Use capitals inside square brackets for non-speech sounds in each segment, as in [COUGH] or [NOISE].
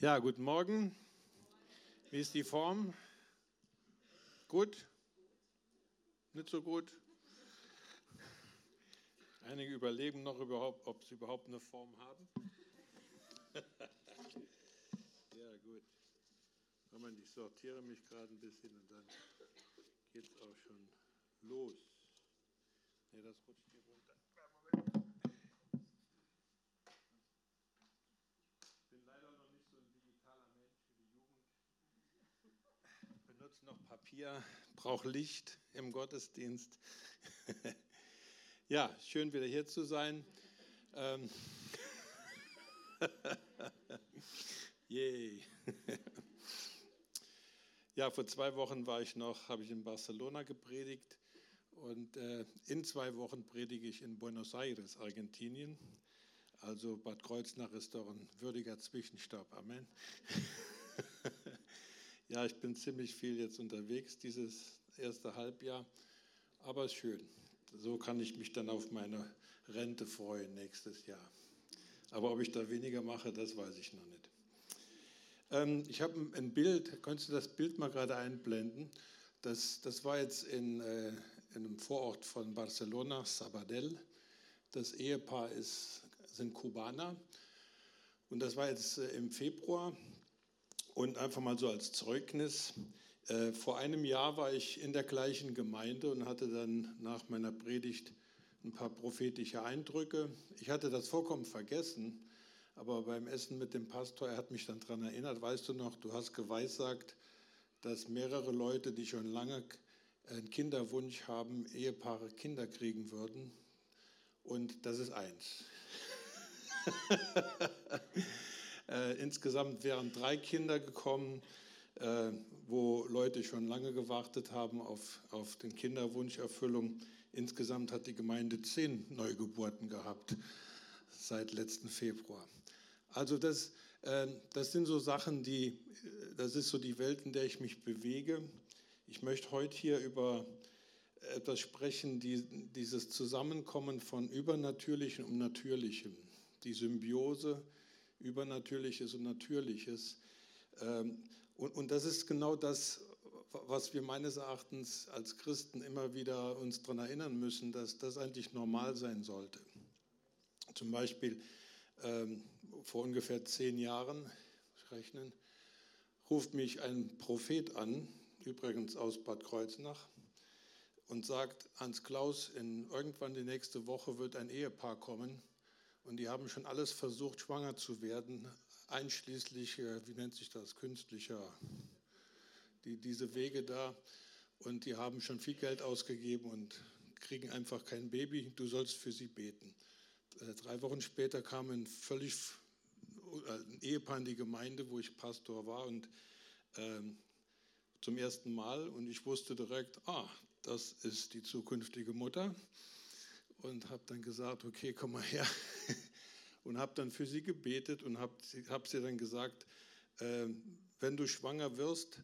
Ja, guten Morgen. Wie ist die Form? Gut? Nicht so gut? Einige überleben noch überhaupt, ob sie überhaupt eine Form haben. [LAUGHS] ja, gut. Moment, ich sortiere mich gerade ein bisschen und dann geht es auch schon los. Ne, das rutscht hier runter. Moment. Ich bin leider noch nicht so ein digitaler Mensch wie die Jugend. Benutze noch Papier, brauche Licht im Gottesdienst. [LAUGHS] ja, schön wieder hier zu sein. Ähm [LAUGHS] Yay. ja, vor zwei Wochen war ich noch, habe ich in Barcelona gepredigt und äh, in zwei Wochen predige ich in Buenos Aires, Argentinien. Also Bad Kreuznach ist doch ein würdiger Zwischenstopp. Amen. [LAUGHS] ja, ich bin ziemlich viel jetzt unterwegs dieses erste Halbjahr, aber ist schön. So kann ich mich dann auf meine Rente freuen nächstes Jahr. Aber ob ich da weniger mache, das weiß ich noch nicht. Ähm, ich habe ein Bild, könntest du das Bild mal gerade einblenden? Das, das war jetzt in, äh, in einem Vorort von Barcelona, Sabadell. Das Ehepaar ist, sind Kubaner. Und das war jetzt äh, im Februar. Und einfach mal so als Zeugnis. Äh, vor einem Jahr war ich in der gleichen Gemeinde und hatte dann nach meiner Predigt ein paar prophetische Eindrücke. Ich hatte das vollkommen vergessen, aber beim Essen mit dem Pastor, er hat mich dann daran erinnert, weißt du noch, du hast geweissagt, dass mehrere Leute, die schon lange einen Kinderwunsch haben, Ehepaare Kinder kriegen würden und das ist eins. [LAUGHS] äh, insgesamt wären drei Kinder gekommen, äh, wo Leute schon lange gewartet haben auf, auf den Kinderwunscherfüllung. Insgesamt hat die Gemeinde zehn Neugeburten gehabt seit letzten Februar. Also das, äh, das sind so Sachen, die, das ist so die Welt, in der ich mich bewege. Ich möchte heute hier über etwas sprechen, die, dieses Zusammenkommen von Übernatürlichem und Natürlichem, die Symbiose Übernatürliches und Natürliches. Ähm, und, und das ist genau das, was wir meines Erachtens als Christen immer wieder uns daran erinnern müssen, dass das eigentlich normal sein sollte. Zum Beispiel ähm, vor ungefähr zehn Jahren, rechnen, ruft mich ein Prophet an, übrigens aus Bad Kreuznach, und sagt, Hans Klaus, in, irgendwann die nächste Woche wird ein Ehepaar kommen und die haben schon alles versucht, schwanger zu werden, einschließlich, äh, wie nennt sich das, künstlicher, die, diese Wege da. Und die haben schon viel Geld ausgegeben und kriegen einfach kein Baby. Du sollst für sie beten. Äh, drei Wochen später kam ein völlig äh, ein Ehepaar in die Gemeinde, wo ich Pastor war und ähm, zum ersten Mal und ich wusste direkt, ah, das ist die zukünftige Mutter und habe dann gesagt, okay, komm mal her [LAUGHS] und habe dann für sie gebetet und habe hab sie dann gesagt, äh, wenn du schwanger wirst,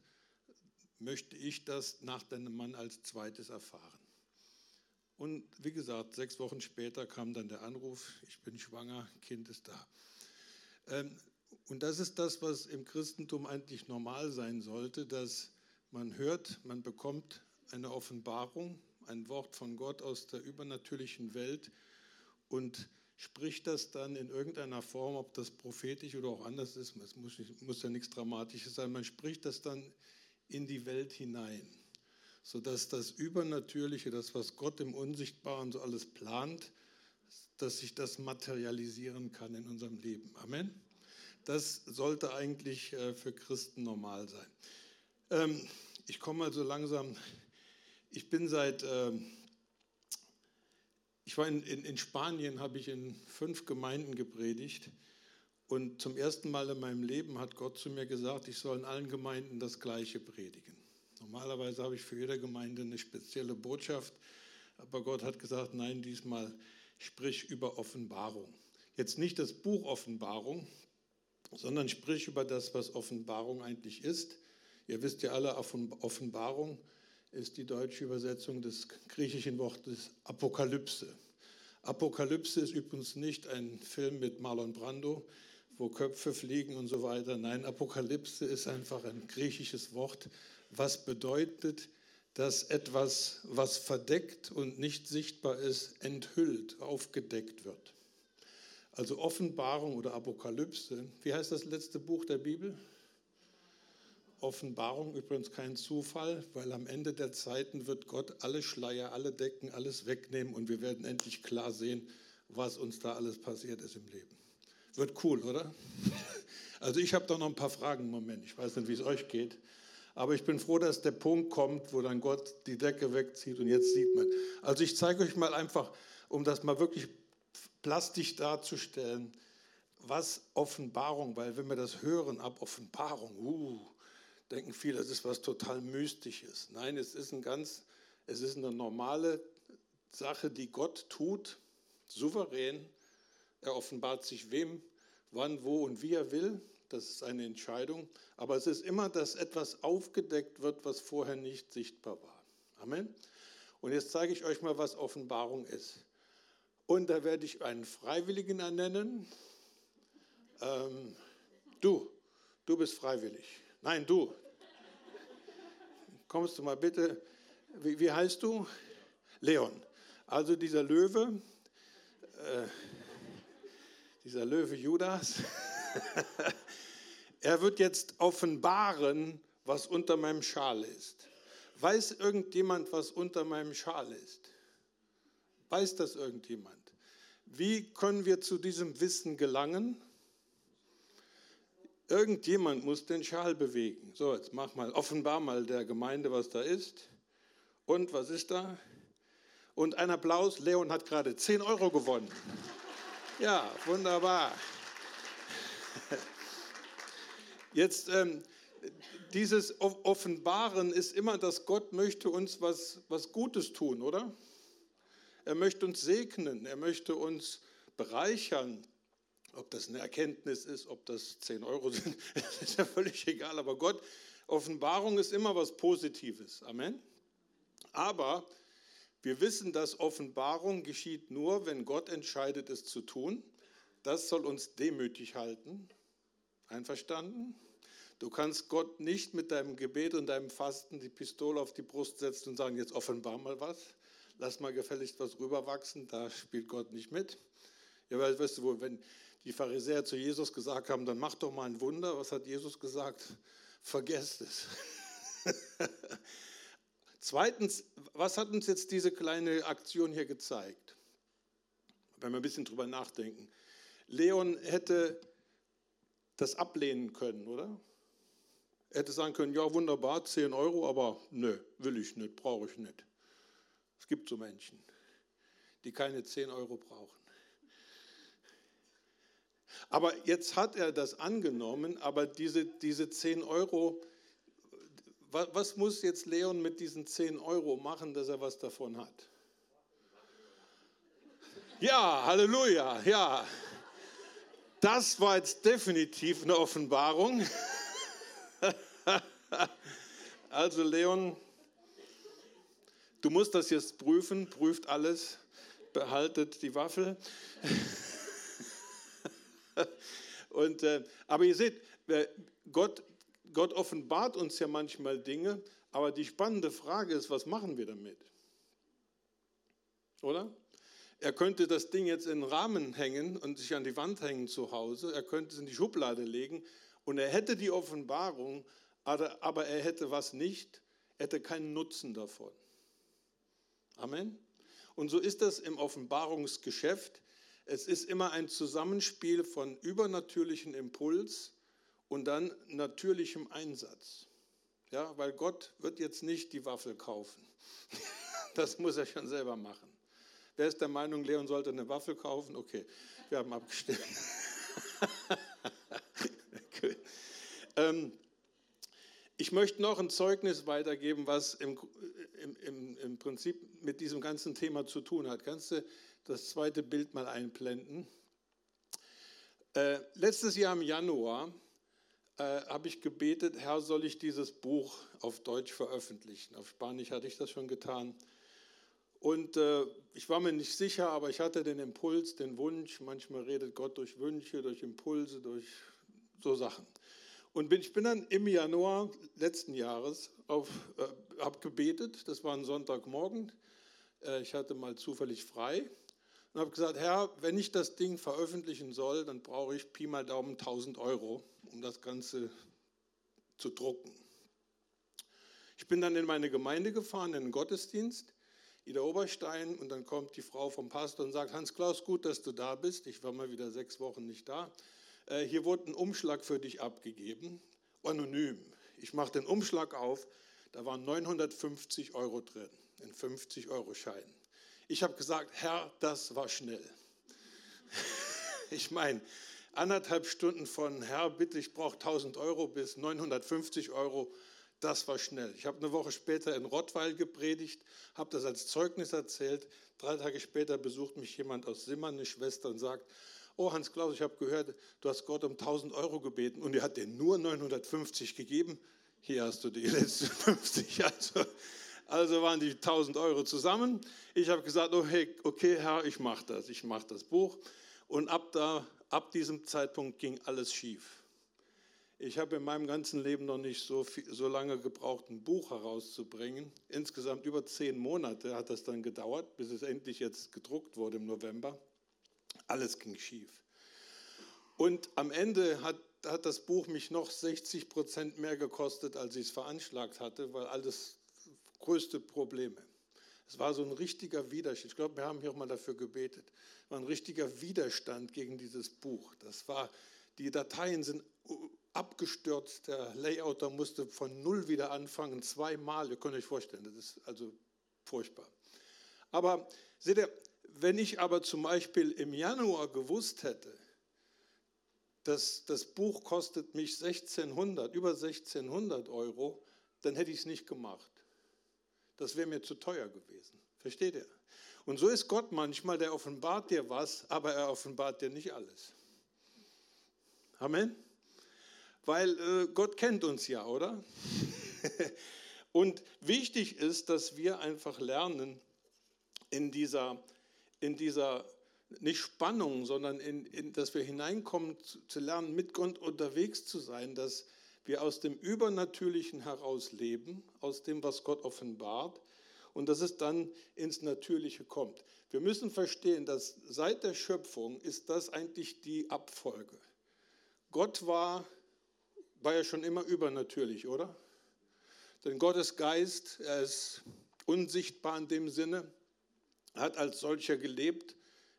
möchte ich das nach deinem Mann als zweites erfahren. Und wie gesagt, sechs Wochen später kam dann der Anruf, ich bin schwanger, Kind ist da. Ähm, und das ist das, was im Christentum eigentlich normal sein sollte, dass man hört, man bekommt eine Offenbarung, ein Wort von Gott aus der übernatürlichen Welt und spricht das dann in irgendeiner Form, ob das prophetisch oder auch anders ist, es muss, muss ja nichts Dramatisches sein, man spricht das dann in die Welt hinein, sodass das Übernatürliche, das, was Gott im Unsichtbaren so alles plant, dass sich das materialisieren kann in unserem Leben. Amen. Das sollte eigentlich äh, für Christen normal sein. Ähm, ich komme also langsam, ich bin seit, ähm, ich war in, in, in Spanien, habe ich in fünf Gemeinden gepredigt und zum ersten Mal in meinem Leben hat Gott zu mir gesagt, ich soll in allen Gemeinden das Gleiche predigen. Normalerweise habe ich für jede Gemeinde eine spezielle Botschaft, aber Gott hat gesagt, nein, diesmal sprich über Offenbarung. Jetzt nicht das Buch Offenbarung, sondern sprich über das, was Offenbarung eigentlich ist. Ihr wisst ja alle, Offenbarung ist die deutsche Übersetzung des griechischen Wortes Apokalypse. Apokalypse ist übrigens nicht ein Film mit Marlon Brando, wo Köpfe fliegen und so weiter. Nein, Apokalypse ist einfach ein griechisches Wort, was bedeutet, dass etwas, was verdeckt und nicht sichtbar ist, enthüllt, aufgedeckt wird. Also Offenbarung oder Apokalypse. Wie heißt das letzte Buch der Bibel? Offenbarung übrigens kein Zufall, weil am Ende der Zeiten wird Gott alle Schleier, alle Decken, alles wegnehmen und wir werden endlich klar sehen, was uns da alles passiert ist im Leben. Wird cool, oder? [LAUGHS] Also ich habe da noch ein paar Fragen im Moment. Ich weiß nicht, wie es euch geht. Aber ich bin froh, dass der Punkt kommt, wo dann Gott die Decke wegzieht und jetzt sieht man. Also ich zeige euch mal einfach, um das mal wirklich plastisch darzustellen, was Offenbarung, weil wenn wir das hören, ab Offenbarung, uh, denken viele, das ist was total Mystisches. Nein, es ist, ein ganz, es ist eine normale Sache, die Gott tut, souverän. Er offenbart sich wem, wann, wo und wie er will. Das ist eine Entscheidung. Aber es ist immer, dass etwas aufgedeckt wird, was vorher nicht sichtbar war. Amen. Und jetzt zeige ich euch mal, was Offenbarung ist. Und da werde ich einen Freiwilligen ernennen. Ähm, du, du bist freiwillig. Nein, du. Kommst du mal bitte. Wie, wie heißt du? Leon. Also dieser Löwe, äh, dieser Löwe Judas, [LAUGHS] er wird jetzt offenbaren, was unter meinem Schal ist. Weiß irgendjemand, was unter meinem Schal ist? Weiß das irgendjemand? Wie können wir zu diesem Wissen gelangen? Irgendjemand muss den Schal bewegen. So, jetzt mach mal, offenbar mal der Gemeinde, was da ist. Und was ist da? Und ein Applaus, Leon hat gerade 10 Euro gewonnen. Ja, wunderbar. [LAUGHS] Jetzt, ähm, dieses Offenbaren ist immer, dass Gott möchte uns was, was Gutes tun, oder? Er möchte uns segnen, er möchte uns bereichern. Ob das eine Erkenntnis ist, ob das 10 Euro sind, [LAUGHS] ist ja völlig egal. Aber Gott, Offenbarung ist immer was Positives. Amen. Aber wir wissen, dass Offenbarung geschieht nur, wenn Gott entscheidet, es zu tun. Das soll uns demütig halten. Einverstanden? Du kannst Gott nicht mit deinem Gebet und deinem Fasten die Pistole auf die Brust setzen und sagen, jetzt offenbar mal was lass mal gefälligst was rüberwachsen, da spielt Gott nicht mit. Ja, weißt du, wenn die Pharisäer zu Jesus gesagt haben, dann mach doch mal ein Wunder, was hat Jesus gesagt? Vergesst es. [LAUGHS] Zweitens, was hat uns jetzt diese kleine Aktion hier gezeigt? Wenn wir ein bisschen drüber nachdenken. Leon hätte das ablehnen können, oder? Er hätte sagen können, ja wunderbar, 10 Euro, aber nö, will ich nicht, brauche ich nicht. Es gibt so Menschen, die keine 10 Euro brauchen. Aber jetzt hat er das angenommen, aber diese, diese 10 Euro, was, was muss jetzt Leon mit diesen 10 Euro machen, dass er was davon hat? Ja, Halleluja, ja. Das war jetzt definitiv eine Offenbarung. [LAUGHS] Also Leon, Du musst das jetzt prüfen, prüft alles, behaltet die Waffel. [LAUGHS] [LAUGHS] Und, äh, aber ihr seht, Gott, Gott offenbart uns ja manchmal Dinge, aber die spannende Frage ist, was machen wir damit? Oder? Er könnte das Ding jetzt in den Rahmen hängen und sich an die Wand hängen zu Hause. Er könnte es in die Schublade legen und er hätte die Offenbarung, aber er hätte was nicht, er hätte keinen Nutzen davon. Amen. Und so ist das im Offenbarungsgeschäft. Es ist immer ein Zusammenspiel von übernatürlichem Impuls und dann natürlichem Einsatz. Ja, weil Gott wird jetzt nicht die Waffel kaufen. [LAUGHS] Das muss er schon selber machen. Wer ist der Meinung, Leon sollte eine Waffel kaufen? Okay, wir haben abgestimmt. [LAUGHS] ähm, ich möchte noch ein Zeugnis weitergeben, was im, im, im, Prinzip mit diesem ganzen Thema zu tun hat. Kannst du das zweite Bild mal einblenden? Äh, letztes Jahr im Januar äh, habe ich gebetet, Herr, soll ich dieses Buch auf Deutsch veröffentlichen? Auf Spanisch hatte ich das schon getan. Und äh, ich war mir nicht sicher, aber ich hatte den Impuls, den Wunsch. Manchmal redet Gott durch Wünsche, durch Impulse, durch so Sachen. Und bin, ich bin dann im Januar letzten Jahres auf, äh, habe gebetet. Das war ein Sonntagmorgen. Äh, ich hatte mal zufällig frei und habe gesagt, Herr, wenn ich das Ding veröffentlichen soll, dann brauche ich Pi mal Daumen 1000 Euro, um das Ganze zu drucken. Ich bin dann in meine Gemeinde gefahren, in den Gottesdienst, Ida Oberstein, und dann kommt die Frau vom Pastor und sagt, Hans-Klaus, gut, dass du da bist. Ich war mal wieder sechs Wochen nicht da. Äh, hier wurde ein Umschlag für dich abgegeben, anonym. Ich mache den Umschlag auf, da waren 950 Euro drin, in 50-Euro-Scheinen. Ich habe gesagt, Herr, das war schnell. [LAUGHS] ich meine, anderthalb Stunden von Herr, bitte, ich brauche 1000 Euro bis 950 Euro, das war schnell. Ich habe eine Woche später in Rottweil gepredigt, habe das als Zeugnis erzählt. Drei Tage später besucht mich jemand aus Simmern, eine Schwester, und sagt, oh Hans Klaus, ich habe gehört, du hast Gott um 1000 Euro gebeten und er hat dir nur 950 gegeben. Hier hast du die [LAUGHS] letzten 50. Also also waren die 1000 Euro zusammen. Ich habe gesagt, okay, oh, okay Herr, ich mache das, ich mache das Buch. Und ab, da, ab diesem Zeitpunkt ging alles schief. Ich habe in meinem ganzen Leben noch nicht so, viel, so lange gebraucht, ein Buch herauszubringen. Insgesamt über zehn Monate hat das dann gedauert, bis es endlich jetzt gedruckt wurde im November. Alles ging schief. Und am Ende hat, hat das Buch mich noch 60 Prozent mehr gekostet, als ich es veranschlagt hatte, weil alles größte Probleme. Es war so ein richtiger Widerstand. Ich glaube, wir haben hier auch mal dafür gebetet. Es war ein richtiger Widerstand gegen dieses Buch. Das war, die Dateien sind abgestürzt. Der Layouter musste von null wieder anfangen, zweimal. Ihr könnt euch vorstellen, das ist also furchtbar. Aber seht ihr, wenn ich aber zum Beispiel im Januar gewusst hätte, dass das Buch kostet mich 1600, über 1600 Euro, dann hätte ich es nicht gemacht. Das wäre mir zu teuer gewesen. Versteht ihr? Und so ist Gott manchmal, der offenbart dir was, aber er offenbart dir nicht alles. Amen? Weil äh, Gott kennt uns ja, oder? [LAUGHS] Und wichtig ist, dass wir einfach lernen, in dieser, in dieser nicht Spannung, sondern in, in, dass wir hineinkommen zu, zu lernen, mit Gott unterwegs zu sein, dass wir aus dem Übernatürlichen heraus leben, aus dem, was Gott offenbart, und dass es dann ins Natürliche kommt. Wir müssen verstehen, dass seit der Schöpfung ist das eigentlich die Abfolge. Gott war, war ja schon immer übernatürlich, oder? Denn Gottes Geist, er ist unsichtbar in dem Sinne, hat als solcher gelebt.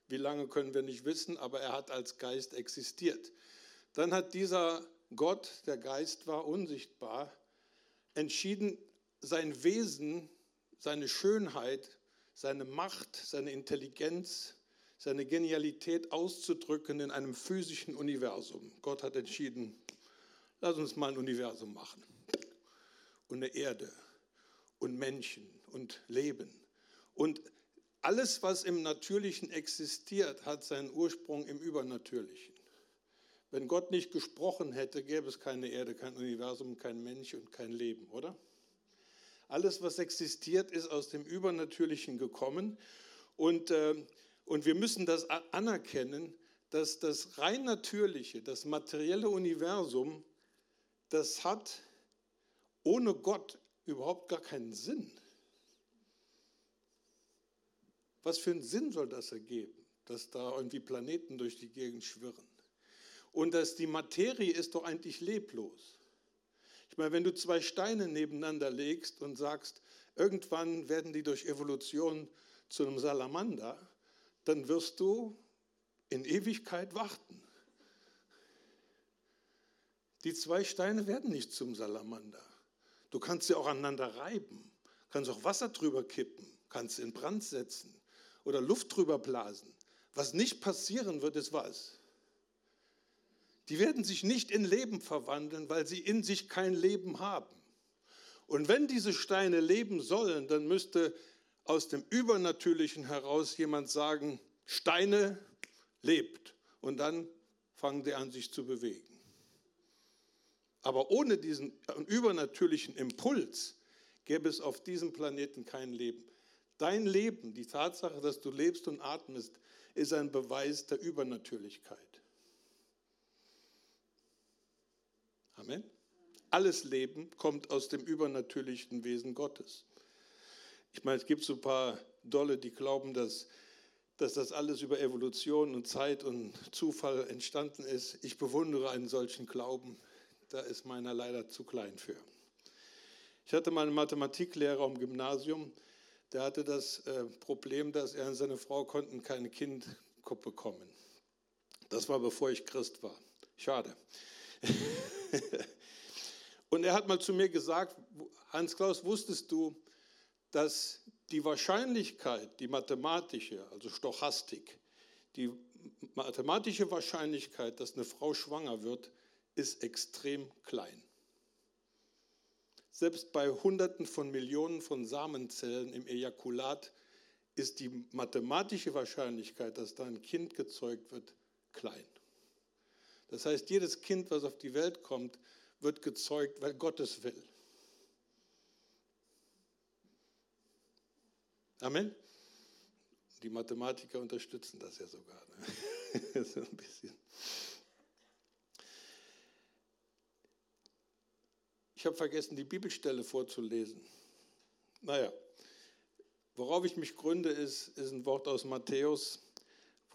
Wie lange können wir nicht wissen, aber er hat als Geist existiert. Dann hat dieser Gott, der Geist war unsichtbar, entschieden, sein Wesen, seine Schönheit, seine Macht, seine Intelligenz, seine Genialität auszudrücken in einem physischen Universum. Gott hat entschieden, lass uns mal ein Universum machen. Und eine Erde und Menschen und Leben. Und alles, was im Natürlichen existiert, hat seinen Ursprung im Übernatürlichen. Wenn Gott nicht gesprochen hätte, gäbe es keine Erde, kein Universum, kein Mensch und kein Leben, oder? Alles, was existiert, ist aus dem Übernatürlichen gekommen. Und, äh, und wir müssen das anerkennen, dass das rein natürliche, das materielle Universum, das hat ohne Gott überhaupt gar keinen Sinn. Was für einen Sinn soll das ergeben, dass da irgendwie Planeten durch die Gegend schwirren? Und dass die Materie ist doch eigentlich leblos. Ich meine, wenn du zwei Steine nebeneinander legst und sagst, irgendwann werden die durch Evolution zu einem Salamander, dann wirst du in Ewigkeit warten. Die zwei Steine werden nicht zum Salamander. Du kannst sie auch aneinander reiben, kannst auch Wasser drüber kippen, kannst in Brand setzen oder Luft drüber blasen. Was nicht passieren wird, ist was? Die werden sich nicht in Leben verwandeln, weil sie in sich kein Leben haben. Und wenn diese Steine leben sollen, dann müsste aus dem Übernatürlichen heraus jemand sagen, Steine lebt. Und dann fangen sie an, sich zu bewegen. Aber ohne diesen übernatürlichen Impuls gäbe es auf diesem Planeten kein Leben. Dein Leben, die Tatsache, dass du lebst und atmest, ist ein Beweis der Übernatürlichkeit. Amen. Alles Leben kommt aus dem übernatürlichen Wesen Gottes. Ich meine, es gibt so ein paar Dolle, die glauben, dass, dass das alles über Evolution und Zeit und Zufall entstanden ist. Ich bewundere einen solchen Glauben. Da ist meiner leider zu klein für. Ich hatte mal einen Mathematiklehrer im Gymnasium, der hatte das äh, Problem, dass er und seine Frau konnten kein Kind bekommen. Das war bevor ich Christ war. Schade. [LAUGHS] [LAUGHS] und er hat mal zu mir gesagt, Hans Klaus, wusstest du, dass die Wahrscheinlichkeit, die mathematische, also Stochastik, die mathematische Wahrscheinlichkeit, dass eine Frau schwanger wird, ist extrem klein. Selbst bei Hunderten von Millionen von Samenzellen im Ejakulat ist die mathematische Wahrscheinlichkeit, dass da ein Kind gezeugt wird, klein. Das heißt, jedes Kind, was auf die Welt kommt, wird gezeugt, weil Gott es will. Amen. Die Mathematiker unterstützen das ja sogar. Ne? [LAUGHS] so ein bisschen. Ich habe vergessen, die Bibelstelle vorzulesen. Naja, worauf ich mich gründe, ist, ist ein Wort aus Matthäus,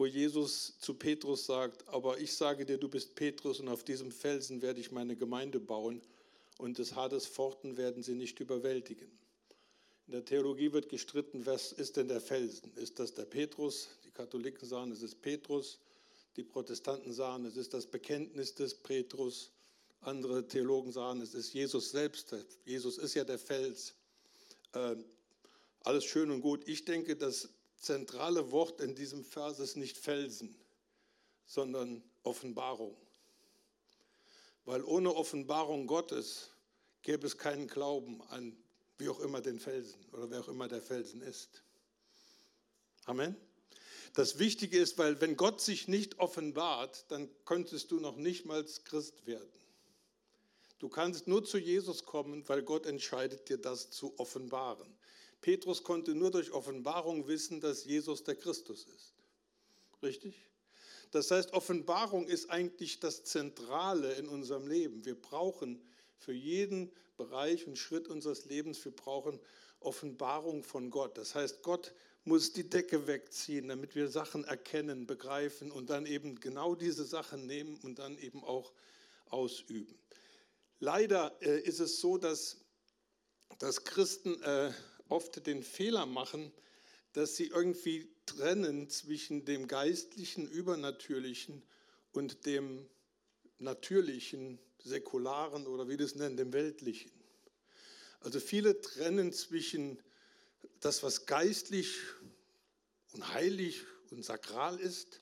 wo Jesus zu Petrus sagt, aber ich sage dir, du bist Petrus und auf diesem Felsen werde ich meine Gemeinde bauen und des Hades Pforten werden sie nicht überwältigen. In der Theologie wird gestritten, was ist denn der Felsen? Ist das der Petrus? Die Katholiken sagen, es ist Petrus. Die Protestanten sagen, es ist das Bekenntnis des Petrus. Andere Theologen sagen, es ist Jesus selbst. Jesus ist ja der Fels. Äh, alles schön und gut. Ich denke, das zentrale Wort in diesem Vers ist nicht Felsen, sondern Offenbarung. Weil ohne Offenbarung Gottes gäbe es keinen Glauben an wie auch immer den Felsen oder wer auch immer der Felsen ist. Amen. Das Wichtige ist, weil wenn Gott sich nicht offenbart, dann könntest du noch nicht mal Christ werden. Du kannst nur zu Jesus kommen, weil Gott entscheidet dir das zu offenbaren. Petrus konnte nur durch Offenbarung wissen, dass Jesus der Christus ist. Richtig? Das heißt, Offenbarung ist eigentlich das Zentrale in unserem Leben. Wir brauchen für jeden Bereich und Schritt unseres Lebens, wir brauchen Offenbarung von Gott. Das heißt, Gott muss die Decke wegziehen, damit wir Sachen erkennen, begreifen und dann eben genau diese Sachen nehmen und dann eben auch ausüben. Leider äh, ist es so, dass, dass Christen äh, oft den Fehler machen, dass sie irgendwie trennen zwischen dem geistlichen, übernatürlichen und dem natürlichen, säkularen oder wie das nennen, dem weltlichen. Also viele trennen zwischen das, was geistlich und heilig und sakral ist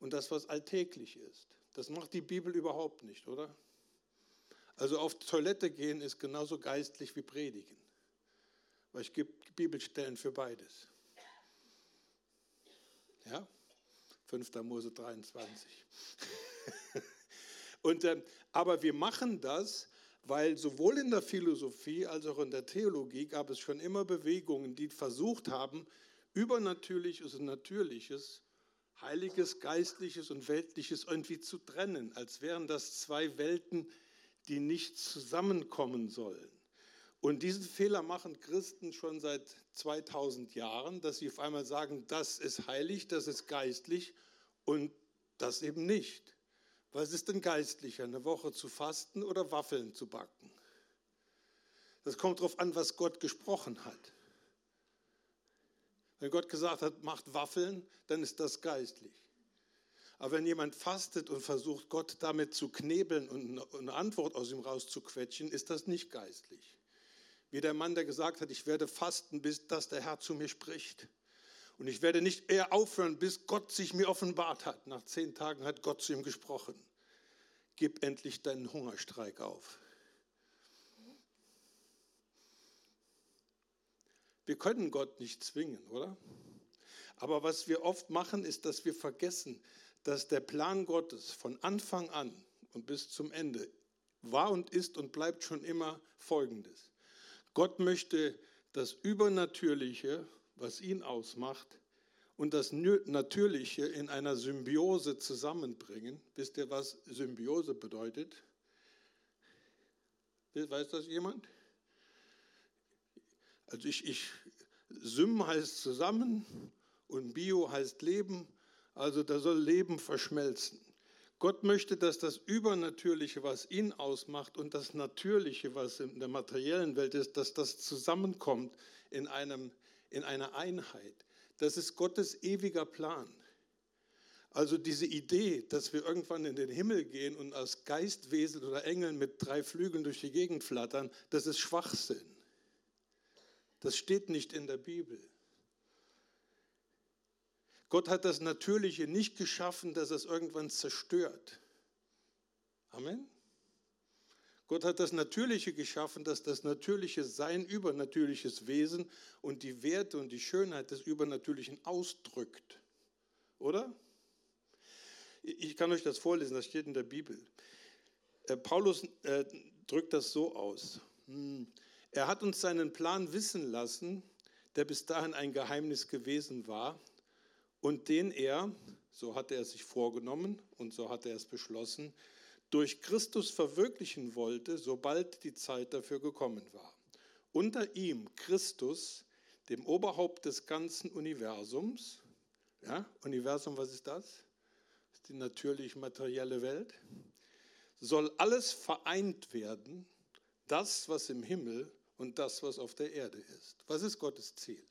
und das, was alltäglich ist. Das macht die Bibel überhaupt nicht, oder? Also auf Toilette gehen ist genauso geistlich wie predigen, weil es gibt Bibelstellen für beides. Ja? 5. Mose 23. [LAUGHS] Und, äh, aber wir machen das, weil sowohl in der Philosophie als auch in der Theologie gab es schon immer Bewegungen, die versucht haben, Übernatürliches und Natürliches, Heiliges, Geistliches und Weltliches irgendwie zu trennen, als wären das zwei Welten, die nicht zusammenkommen sollen. Und diesen Fehler machen Christen schon seit 2000 Jahren, dass sie auf einmal sagen, das ist heilig, das ist geistlich und das eben nicht. Was ist denn geistlicher, eine Woche zu fasten oder Waffeln zu backen? Das kommt darauf an, was Gott gesprochen hat. Wenn Gott gesagt hat, macht Waffeln, dann ist das geistlich. Aber wenn jemand fastet und versucht, Gott damit zu knebeln und eine Antwort aus ihm rauszuquetschen, ist das nicht geistlich. Wie der Mann, der gesagt hat, ich werde fasten, bis dass der Herr zu mir spricht. Und ich werde nicht eher aufhören, bis Gott sich mir offenbart hat. Nach zehn Tagen hat Gott zu ihm gesprochen. Gib endlich deinen Hungerstreik auf. Wir können Gott nicht zwingen, oder? Aber was wir oft machen, ist, dass wir vergessen, dass der Plan Gottes von Anfang an und bis zum Ende war und ist und bleibt schon immer folgendes. Gott möchte das Übernatürliche was ihn ausmacht, und das Natürliche in einer Symbiose zusammenbringen. Wisst ihr, was Symbiose bedeutet? Weiß das jemand? Also ich, ich Sym heißt zusammen und Bio heißt Leben. Also da soll Leben verschmelzen. Gott möchte, dass das Übernatürliche, was ihn ausmacht, und das Natürliche, was in der materiellen Welt ist, dass das zusammenkommt in, einem, in einer Einheit. Das ist Gottes ewiger Plan. Also diese Idee, dass wir irgendwann in den Himmel gehen und als Geistwesen oder Engeln mit drei Flügeln durch die Gegend flattern, das ist Schwachsinn. Das steht nicht in der Bibel. Gott hat das Natürliche nicht geschaffen, dass es irgendwann zerstört. Amen. Gott hat das Natürliche geschaffen, dass das Natürliche sein übernatürliches Wesen und die Werte und die Schönheit des Übernatürlichen ausdrückt. Oder? Ich kann euch das vorlesen, das steht in der Bibel. Äh, Paulus äh, drückt das so aus. Hm. Er hat uns seinen Plan wissen lassen, der bis dahin ein Geheimnis gewesen war und den er, so hat er es sich vorgenommen und so hat er es beschlossen, durch Christus verwirklichen wollte, sobald die Zeit dafür gekommen war. Unter ihm, Christus, dem Oberhaupt des ganzen Universums, ja, Universum, was ist das? Die natürlich materielle Welt, soll alles vereint werden, das, was im Himmel und das, was auf der Erde ist. Was ist Gottes Ziel?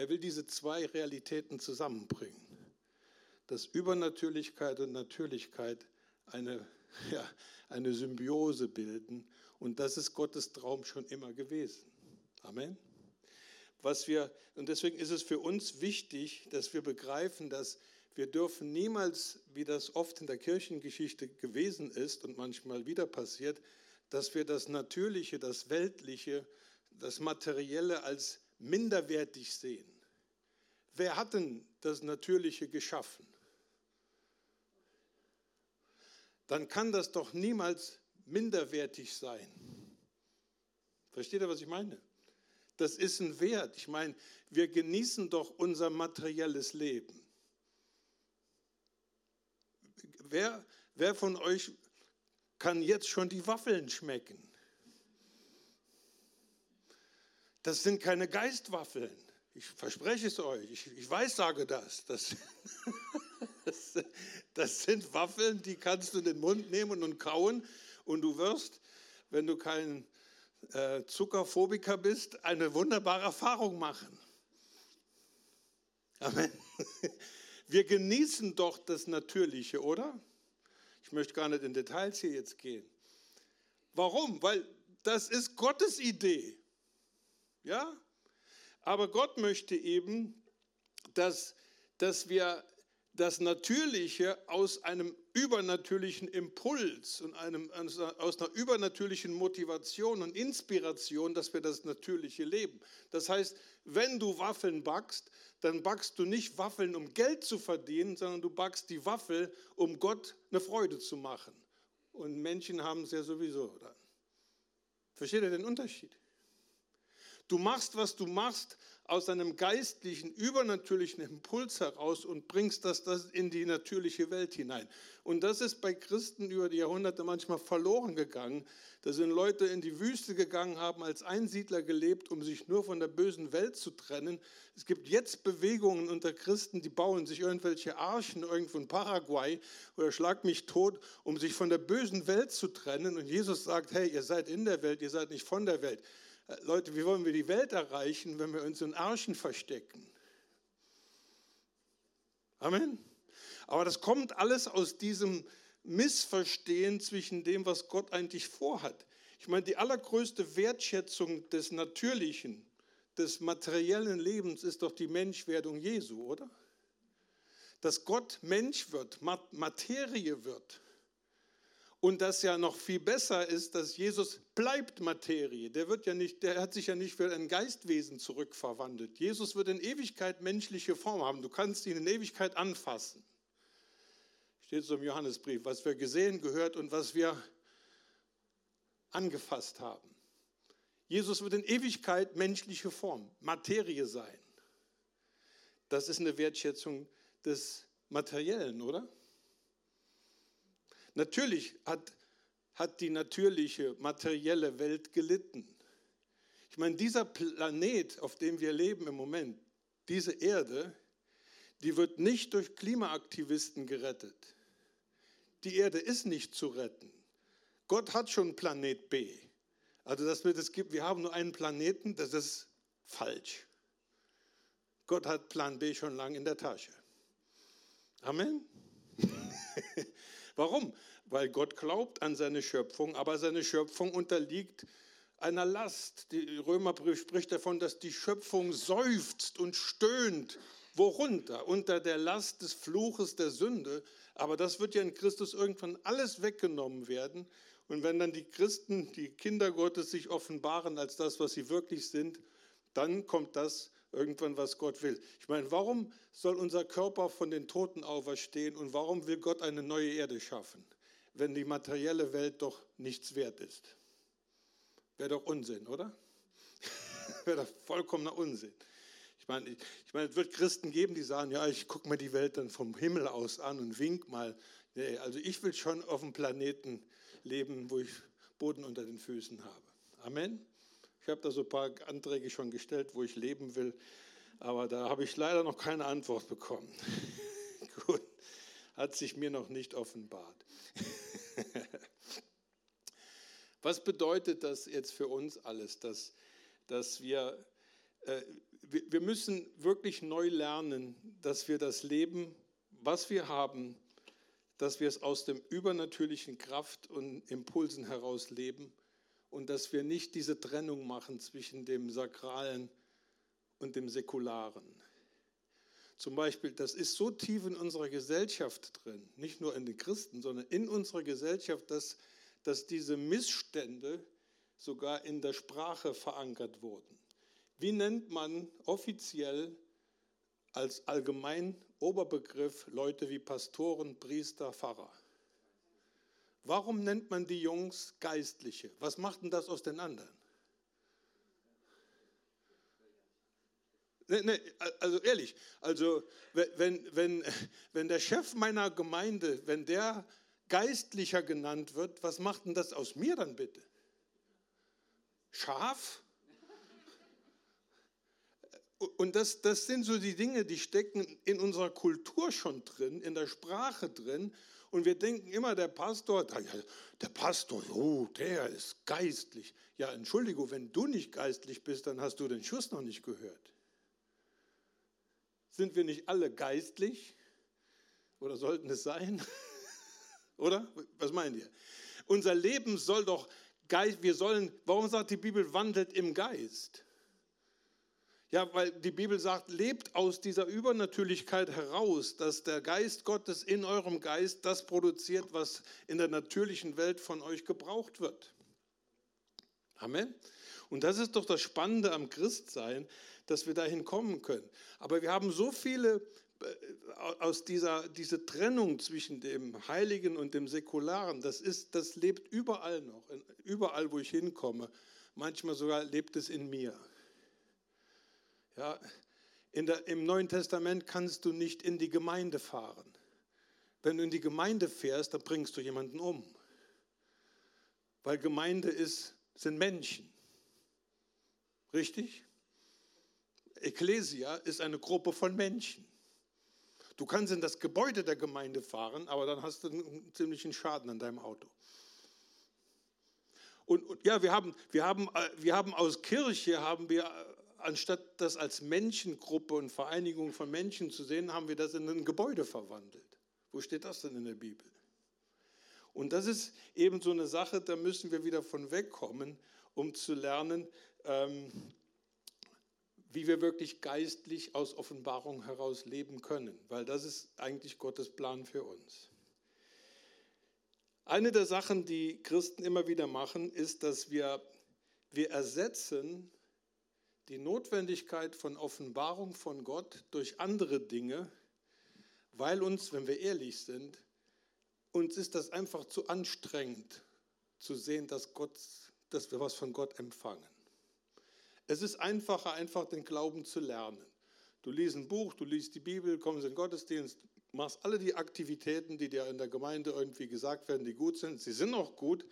Er will diese zwei Realitäten zusammenbringen. Dass Übernatürlichkeit und Natürlichkeit eine, [LAUGHS] ja, eine Symbiose bilden. Und das ist Gottes Traum schon immer gewesen. Amen. Was wir, und deswegen ist es für uns wichtig, dass wir begreifen, dass wir dürfen niemals, wie das oft in der Kirchengeschichte gewesen ist und manchmal wieder passiert, dass wir das Natürliche, das Weltliche, das Materielle als minderwertig sehen. Wer hat denn das Natürliche geschaffen? dann kann das doch niemals minderwertig sein. Versteht ihr, was ich meine? Das ist ein Wert. Ich meine, wir genießen doch unser materielles Leben. Wer, wer von euch kann jetzt schon die Waffeln schmecken? Das sind keine Geistwaffeln. Ich verspreche es euch. Ich, ich weiß, sage das. Das, [LAUGHS] das, das sind Waffeln, die kannst du in den Mund nehmen und kauen und du wirst, wenn du kein äh, Zuckerphobiker bist, eine wunderbare Erfahrung machen. Amen. [LAUGHS] Wir genießen doch das Natürliche, oder? Ich möchte gar nicht in Details hier jetzt gehen. Warum? Weil das ist Gottes Idee. Ja? Aber Gott möchte eben, dass, dass wir das Natürliche aus einem übernatürlichen Impuls und einem, aus einer übernatürlichen Motivation und Inspiration, dass wir das Natürliche leben. Das heißt, wenn du Waffeln backst, dann backst du nicht Waffeln, um Geld zu verdienen, sondern du backst die Waffel, um Gott eine Freude zu machen. Und Menschen haben es ja sowieso dann. Versteht ihr den Unterschied? Du machst, was du machst, aus einem geistlichen, übernatürlichen Impuls heraus und bringst das, das in die natürliche Welt hinein. Und das ist bei Christen über die Jahrhunderte manchmal verloren gegangen. Da sind Leute in die Wüste gegangen, haben als Einsiedler gelebt, um sich nur von der bösen Welt zu trennen. Es gibt jetzt Bewegungen unter Christen, die bauen sich irgendwelche Archen irgendwo in Paraguay oder schlag mich tot, um sich von der bösen Welt zu trennen. Und Jesus sagt, hey, ihr seid in der Welt, ihr seid nicht von der Welt. Leute, wie wollen wir die Welt erreichen, wenn wir uns in Archen verstecken? Amen. Aber das kommt alles aus diesem Missverstehen zwischen dem, was Gott eigentlich vorhat. Ich meine, die allergrößte Wertschätzung des Natürlichen, des materiellen Lebens ist doch die Menschwerdung Jesu, oder? Dass Gott Mensch wird, Materie wird. Und das ja noch viel besser ist, dass Jesus bleibt Materie. Der, wird ja nicht, der hat sich ja nicht für ein Geistwesen zurückverwandelt. Jesus wird in Ewigkeit menschliche Form haben. Du kannst ihn in Ewigkeit anfassen. Steht so im Johannesbrief, was wir gesehen, gehört und was wir angefasst haben. Jesus wird in Ewigkeit menschliche Form, Materie sein. Das ist eine Wertschätzung des Materiellen, oder? Natürlich hat, hat die natürliche, materielle Welt gelitten. Ich meine, dieser Planet, auf dem wir leben im Moment, diese Erde, die wird nicht durch Klimaaktivisten gerettet. Die Erde ist nicht zu retten. Gott hat schon Planet B. Also, dass wir das gibt, wir haben nur einen Planeten, das ist falsch. Gott hat Plan B schon lange in der Tasche. Amen. [LAUGHS] Warum? Weil Gott glaubt an seine Schöpfung, aber seine Schöpfung unterliegt einer Last. Die Römerbrief spricht davon, dass die Schöpfung seufzt und stöhnt. Worunter? Unter der Last des Fluches der Sünde. Aber das wird ja in Christus irgendwann alles weggenommen werden. Und wenn dann die Christen, die Kinder Gottes sich offenbaren als das, was sie wirklich sind, dann kommt das irgendwann, was Gott will. Ich meine, warum soll unser Körper von den Toten auferstehen und warum will Gott eine neue Erde schaffen, wenn die materielle Welt doch nichts wert ist? Wäre doch Unsinn, oder? [LAUGHS] Wäre doch vollkommener Unsinn. Ich meine, ich meine, es wird Christen geben, die sagen, ja, ich gucke mir die Welt dann vom Himmel aus an und wink mal. Nee, also ich will schon auf einem Planeten leben, wo ich Boden unter den Füßen habe. Amen. Ich habe da so ein paar Anträge schon gestellt, wo ich leben will, aber da habe ich leider noch keine Antwort bekommen. [LAUGHS] Gut, hat sich mir noch nicht offenbart. [LAUGHS] Was bedeutet das jetzt für uns alles, dass, dass wir, äh, wir, müssen wirklich neu lernen, dass wir das Leben, was wir haben, dass wir es aus dem übernatürlichen Kraft und Impulsen heraus leben und dass wir nicht diese Trennung machen zwischen dem Sakralen und dem Säkularen. Zum Beispiel, das ist so tief in unserer Gesellschaft drin, nicht nur in den Christen, sondern in unserer Gesellschaft, dass dass diese Missstände sogar in der Sprache verankert wurden. Wie nennt man offiziell als allgemein Oberbegriff Leute wie Pastoren, Priester, Pfarrer? Warum nennt man die Jungs Geistliche? Was macht denn das aus den anderen? Nee, nee, also ehrlich, also wenn, wenn, wenn der Chef meiner Gemeinde, wenn der Geistlicher genannt wird, was macht denn das aus mir dann bitte? Schaf? Und das, das sind so die Dinge, die stecken in unserer Kultur schon drin, in der Sprache drin. Und wir denken immer, der Pastor, der Pastor, oh, der ist geistlich. Ja, Entschuldigung, wenn du nicht geistlich bist, dann hast du den Schuss noch nicht gehört. Sind wir nicht alle geistlich? Oder sollten es sein? [LAUGHS] Oder? Was meint ihr? Unser Leben soll doch Geist, wir sollen, warum sagt die Bibel, wandelt im Geist? Ja, weil die Bibel sagt, lebt aus dieser Übernatürlichkeit heraus, dass der Geist Gottes in eurem Geist das produziert, was in der natürlichen Welt von euch gebraucht wird. Amen. Und das ist doch das Spannende am Christsein, dass wir dahin kommen können. Aber wir haben so viele aus dieser diese Trennung zwischen dem Heiligen und dem Säkularen, das, ist, das lebt überall noch, überall, wo ich hinkomme. Manchmal sogar lebt es in mir. Ja, der, Im Neuen Testament kannst du nicht in die Gemeinde fahren. Wenn du in die Gemeinde fährst, dann bringst du jemanden um. Weil Gemeinde ist, sind Menschen. Richtig? Ecclesia ist eine Gruppe von Menschen. Du kannst in das Gebäude der Gemeinde fahren, aber dann hast du einen ziemlichen Schaden an deinem Auto. Und, und ja, wir haben, wir, haben, äh, wir haben aus Kirche, haben wir, äh, anstatt das als Menschengruppe und Vereinigung von Menschen zu sehen, haben wir das in ein Gebäude verwandelt. Wo steht das denn in der Bibel? Und das ist eben so eine Sache, da müssen wir wieder von wegkommen, um zu lernen, ähm, wie wir wirklich geistlich aus Offenbarung heraus leben können, weil das ist eigentlich Gottes Plan für uns. Eine der Sachen, die Christen immer wieder machen, ist, dass wir, wir ersetzen die Notwendigkeit von Offenbarung von Gott durch andere Dinge, weil uns, wenn wir ehrlich sind, uns ist das einfach zu anstrengend zu sehen, dass, Gott, dass wir was von Gott empfangen. Es ist einfacher, einfach den Glauben zu lernen. Du liest ein Buch, du liest die Bibel, kommst in den Gottesdienst, machst alle die Aktivitäten, die dir in der Gemeinde irgendwie gesagt werden, die gut sind. Sie sind auch gut.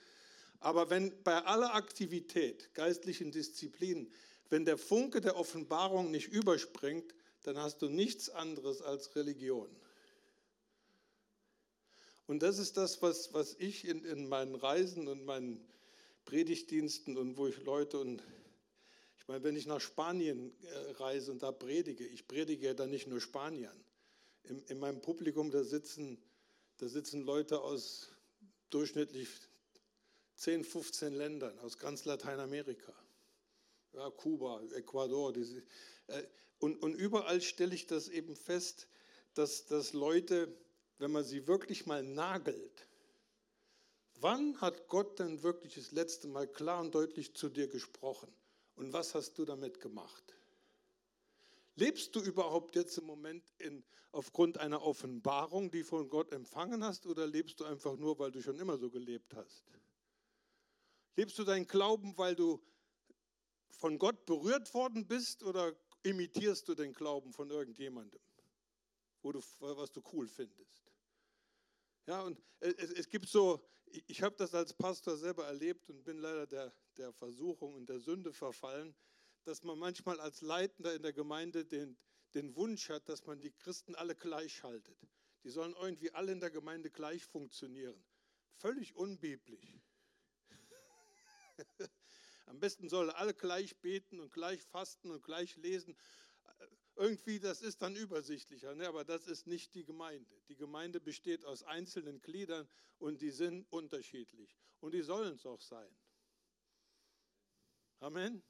Aber wenn bei aller Aktivität, geistlichen Disziplinen, wenn der Funke der Offenbarung nicht überspringt, dann hast du nichts anderes als Religion. Und das ist das, was, was ich in, in meinen Reisen und meinen Predigtdiensten und wo ich Leute und ich meine, wenn ich nach Spanien äh, reise und da predige, ich predige ja dann nicht nur Spaniern. In, in meinem Publikum, da sitzen, da sitzen Leute aus durchschnittlich 10, 15 Ländern, aus ganz Lateinamerika. Ja, Kuba, Ecuador. Diese, äh, und, und überall stelle ich das eben fest, dass, dass Leute wenn man sie wirklich mal nagelt, wann hat Gott denn wirklich das letzte Mal klar und deutlich zu dir gesprochen? Und was hast du damit gemacht? Lebst du überhaupt jetzt im Moment in, aufgrund einer Offenbarung, die von Gott empfangen hast, oder lebst du einfach nur, weil du schon immer so gelebt hast? Lebst du deinen Glauben, weil du von Gott berührt worden bist, oder imitierst du den Glauben von irgendjemandem, wo du, was du cool findest? Ja, und es, es gibt so, ich habe das als Pastor selber erlebt und bin leider der, der Versuchung und der Sünde verfallen, dass man manchmal als Leitender in der Gemeinde den, den Wunsch hat, dass man die Christen alle gleich schaltet. Die sollen irgendwie alle in der Gemeinde gleich funktionieren. Völlig unbiblisch. [LAUGHS] Am besten sollen alle gleich beten und gleich fasten und gleich lesen irgendwie, das ist dann übersichtlicher, ne? aber das ist nicht die Gemeinde. Die Gemeinde besteht aus einzelnen Gliedern und die sind unterschiedlich. Und die sollen es auch sein. Amen.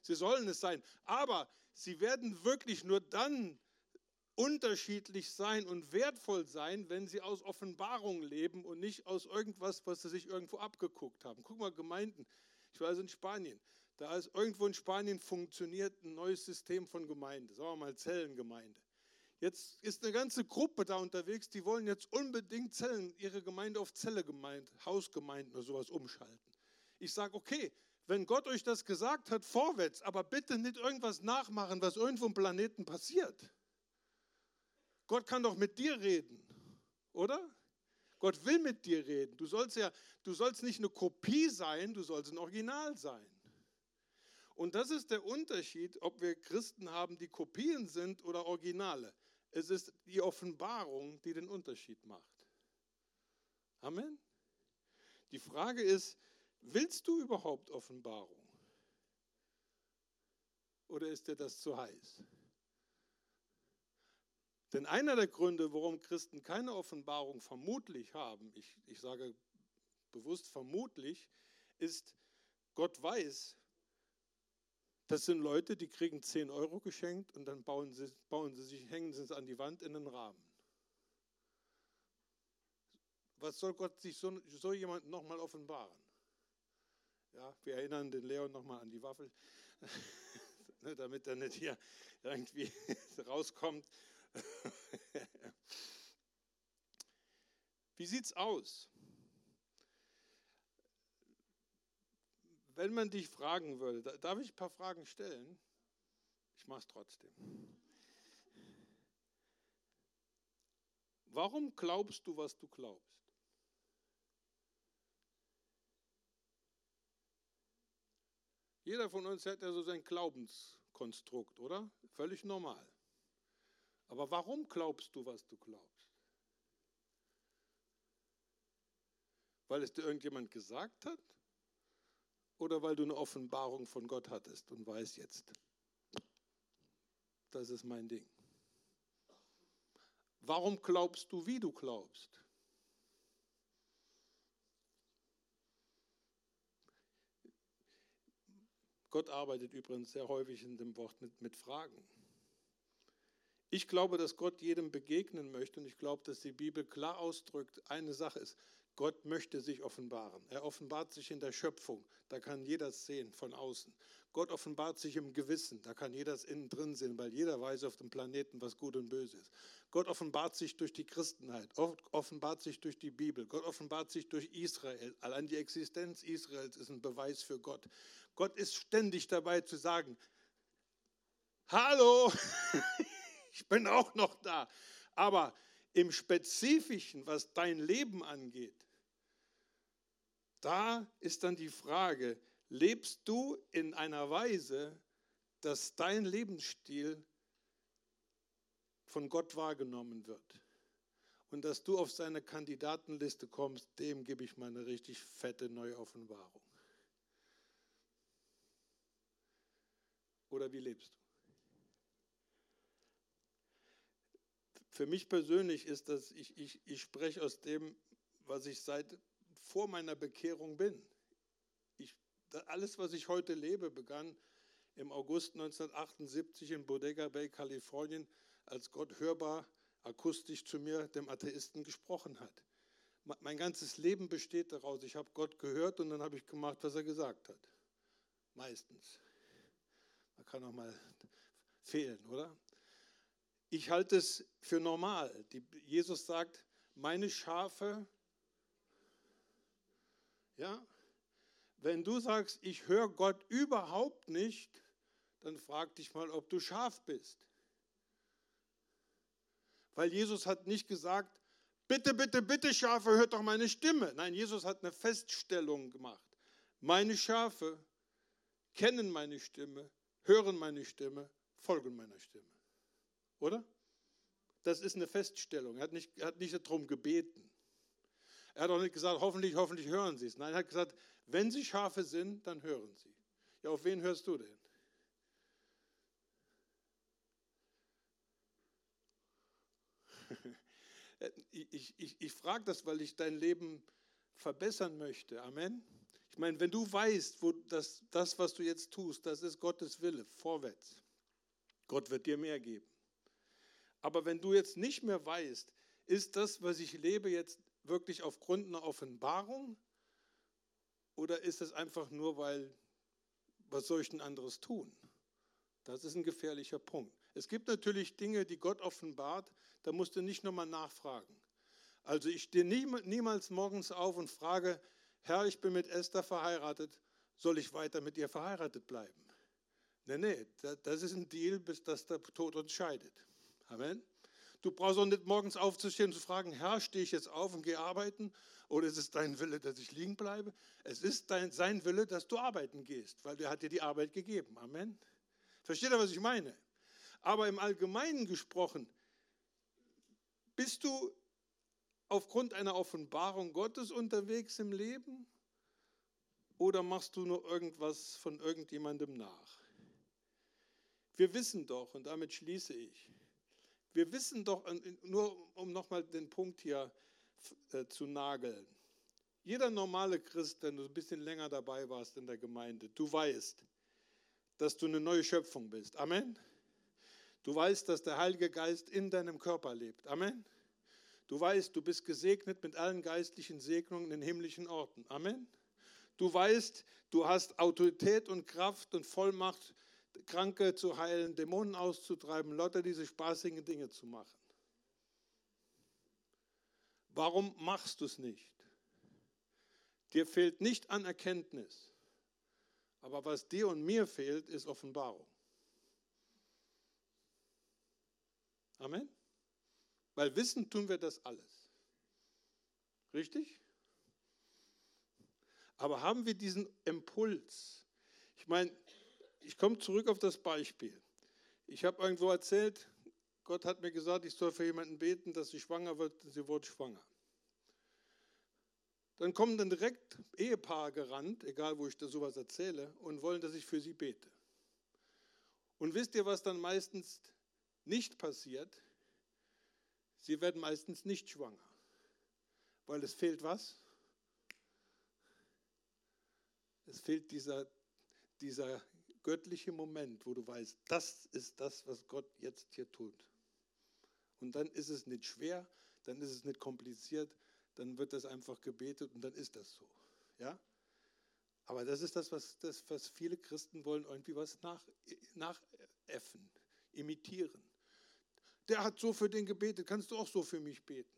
Sie sollen es sein. Aber sie werden wirklich nur dann unterschiedlich sein und wertvoll sein, wenn sie aus Offenbarung leben und nicht aus irgendwas, was sie sich irgendwo abgeguckt haben. Guck mal, Gemeinden. Ich war also in Spanien. Da ist irgendwo in Spanien funktioniert ein neues System von Gemeinde, sagen wir mal Zellengemeinde. Jetzt ist eine ganze Gruppe da unterwegs, die wollen jetzt unbedingt Zellen, ihre Gemeinde auf Zellegemeinde, Hausgemeinden oder sowas umschalten. Ich sage, okay, wenn Gott euch das gesagt hat, vorwärts, aber bitte nicht irgendwas nachmachen, was irgendwo im Planeten passiert. Gott kann doch mit dir reden, oder? Gott will mit dir reden. Du sollst ja, du sollst nicht eine Kopie sein, du sollst ein Original sein. Und das ist der Unterschied, ob wir Christen haben, die Kopien sind oder Originale. Es ist die Offenbarung, die den Unterschied macht. Amen. Die Frage ist, willst du überhaupt Offenbarung? Oder ist dir das zu heiß? Denn einer der Gründe, warum Christen keine Offenbarung vermutlich haben, ich, ich sage bewusst vermutlich, ist, Gott weiß, das sind Leute, die kriegen 10 Euro geschenkt und dann bauen sie, bauen sie sich, hängen sie es an die Wand in den Rahmen. Was soll Gott sich so, so jemand nochmal offenbaren? Ja, wir erinnern den Leon nochmal an die Waffel, [LAUGHS] ne, damit er nicht hier irgendwie [LAUGHS] rauskommt. [LAUGHS] Wie sieht es aus? Wenn man dich fragen würde, darf ich ein paar Fragen stellen? Ich mache es trotzdem. Warum glaubst du, was du glaubst? Jeder von uns hat ja so sein Glaubenskonstrukt, oder? Völlig normal. Aber warum glaubst du, was du glaubst? Weil es dir irgendjemand gesagt hat? oder weil du eine Offenbarung von Gott hattest und weißt jetzt, das ist mein Ding. Warum glaubst du, wie du glaubst? Gott arbeitet übrigens sehr häufig in dem Wort mit, mit Fragen. Ich glaube, dass Gott jedem begegnen möchte und ich glaube, dass die Bibel klar ausdrückt, eine Sache ist, Gott möchte sich offenbaren. Er offenbart sich in der Schöpfung. Da kann jeder sehen von außen. Gott offenbart sich im Gewissen. Da kann jeder es innen drin sehen, weil jeder weiß auf dem Planeten, was gut und böse ist. Gott offenbart sich durch die Christenheit, offenbart sich durch die Bibel. Gott offenbart sich durch Israel. Allein die Existenz Israels ist ein Beweis für Gott. Gott ist ständig dabei zu sagen, hallo, [LAUGHS] Ich bin auch noch da. Aber im Spezifischen, was dein Leben angeht, da ist dann die Frage, lebst du in einer Weise, dass dein Lebensstil von Gott wahrgenommen wird? Und dass du auf seine Kandidatenliste kommst, dem gebe ich mal eine richtig fette neue Offenbarung. Oder wie lebst du? Für mich persönlich ist das, ich, ich, ich spreche aus dem, was ich seit vor meiner Bekehrung bin. Ich, alles, was ich heute lebe, begann im August 1978 in Bodega Bay, Kalifornien, als Gott hörbar akustisch zu mir, dem Atheisten, gesprochen hat. Mein ganzes Leben besteht daraus, ich habe Gott gehört und dann habe ich gemacht, was er gesagt hat. Meistens. Man kann auch mal fehlen, oder? Ich halte es für normal. Die, Jesus sagt, meine Schafe, ja, wenn du sagst, ich höre Gott überhaupt nicht, dann frag dich mal, ob du Schaf bist. Weil Jesus hat nicht gesagt, bitte, bitte, bitte Schafe, hört doch meine Stimme. Nein, Jesus hat eine Feststellung gemacht. Meine Schafe kennen meine Stimme hören meine Stimme, folgen meiner Stimme. Oder? Das ist eine Feststellung. Er hat nicht, er hat nicht darum gebeten. Er hat auch nicht gesagt, hoffentlich, hoffentlich hören Sie es. Nein, er hat gesagt, wenn Sie Schafe sind, dann hören Sie. Ja, auf wen hörst du denn? [LAUGHS] ich, ich, ich frage das, weil ich dein Leben verbessern möchte. Amen. Ich meine, wenn du weißt, wo das, das, was du jetzt tust, das ist Gottes Wille, vorwärts. Gott wird dir mehr geben. Aber wenn du jetzt nicht mehr weißt, ist das, was ich lebe, jetzt wirklich aufgrund einer Offenbarung? Oder ist es einfach nur, weil, was soll ich denn anderes tun? Das ist ein gefährlicher Punkt. Es gibt natürlich Dinge, die Gott offenbart, da musst du nicht nochmal nachfragen. Also ich stehe niemals morgens auf und frage, Herr, ich bin mit Esther verheiratet, soll ich weiter mit ihr verheiratet bleiben? Nee, nee, das ist ein Deal, bis das der Tod uns scheidet. Amen. Du brauchst auch nicht morgens aufzustehen und zu fragen, Herr, stehe ich jetzt auf und gehe arbeiten? Oder ist es dein Wille, dass ich liegen bleibe? Es ist dein, sein Wille, dass du arbeiten gehst, weil der hat dir die Arbeit gegeben. Amen. Versteht ihr, was ich meine? Aber im Allgemeinen gesprochen, bist du aufgrund einer Offenbarung Gottes unterwegs im Leben oder machst du nur irgendwas von irgendjemandem nach? Wir wissen doch, und damit schließe ich, wir wissen doch, nur um nochmal den Punkt hier äh, zu nageln, jeder normale Christ, wenn du ein bisschen länger dabei warst in der Gemeinde, du weißt, dass du eine neue Schöpfung bist. Amen. Du weißt, dass der Heilige Geist in deinem Körper lebt. Amen. Du weißt, du bist gesegnet mit allen geistlichen Segnungen in himmlischen Orten. Amen. Du weißt, du hast Autorität und Kraft und Vollmacht, Kranke zu heilen, Dämonen auszutreiben, lauter diese spaßigen Dinge zu machen. Warum machst du es nicht? Dir fehlt nicht an Erkenntnis. Aber was dir und mir fehlt, ist Offenbarung. Amen. Weil wissen tun wir das alles. Richtig? Aber haben wir diesen Impuls? Ich meine, ich komme zurück auf das Beispiel. Ich habe irgendwo erzählt, Gott hat mir gesagt, ich soll für jemanden beten, dass sie schwanger wird, sie wurde schwanger. Dann kommen dann direkt Ehepaare gerannt, egal wo ich da sowas erzähle, und wollen, dass ich für sie bete. Und wisst ihr, was dann meistens nicht passiert? Sie werden meistens nicht schwanger, weil es fehlt was? Es fehlt dieser, dieser göttliche Moment, wo du weißt, das ist das, was Gott jetzt hier tut. Und dann ist es nicht schwer, dann ist es nicht kompliziert, dann wird das einfach gebetet und dann ist das so. Ja? Aber das ist das, was, das, was viele Christen wollen, irgendwie was nach, imitieren der hat so für den gebetet, kannst du auch so für mich beten.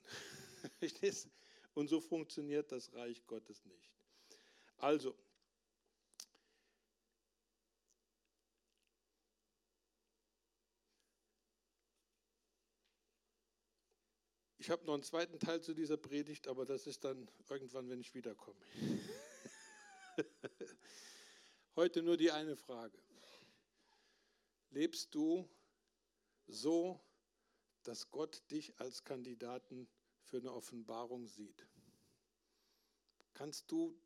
[LAUGHS] Und so funktioniert das Reich Gottes nicht. Also, Ich habe noch einen zweiten Teil zu dieser Predigt, aber das ist dann irgendwann, wenn ich wiederkomme. [LAUGHS] Heute nur die eine Frage. Lebst du so, dass Gott dich als Kandidaten für eine Offenbarung sieht? Kannst du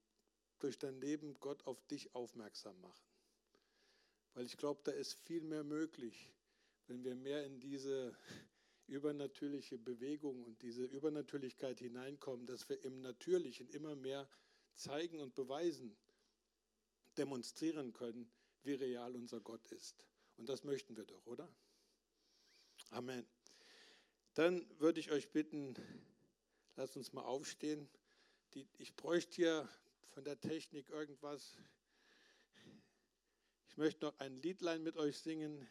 durch dein Leben Gott auf dich aufmerksam machen? Weil ich glaube, da ist viel mehr möglich, wenn wir mehr in diese übernatürliche Bewegung und diese Übernatürlichkeit hineinkommen, dass wir im Natürlichen immer mehr zeigen und beweisen, demonstrieren können, wie real unser Gott ist. Und das möchten wir doch, oder? Amen. Dann würde ich euch bitten, lasst uns mal aufstehen. Ich bräuchte hier von der Technik irgendwas. Ich möchte noch ein Liedlein mit euch singen.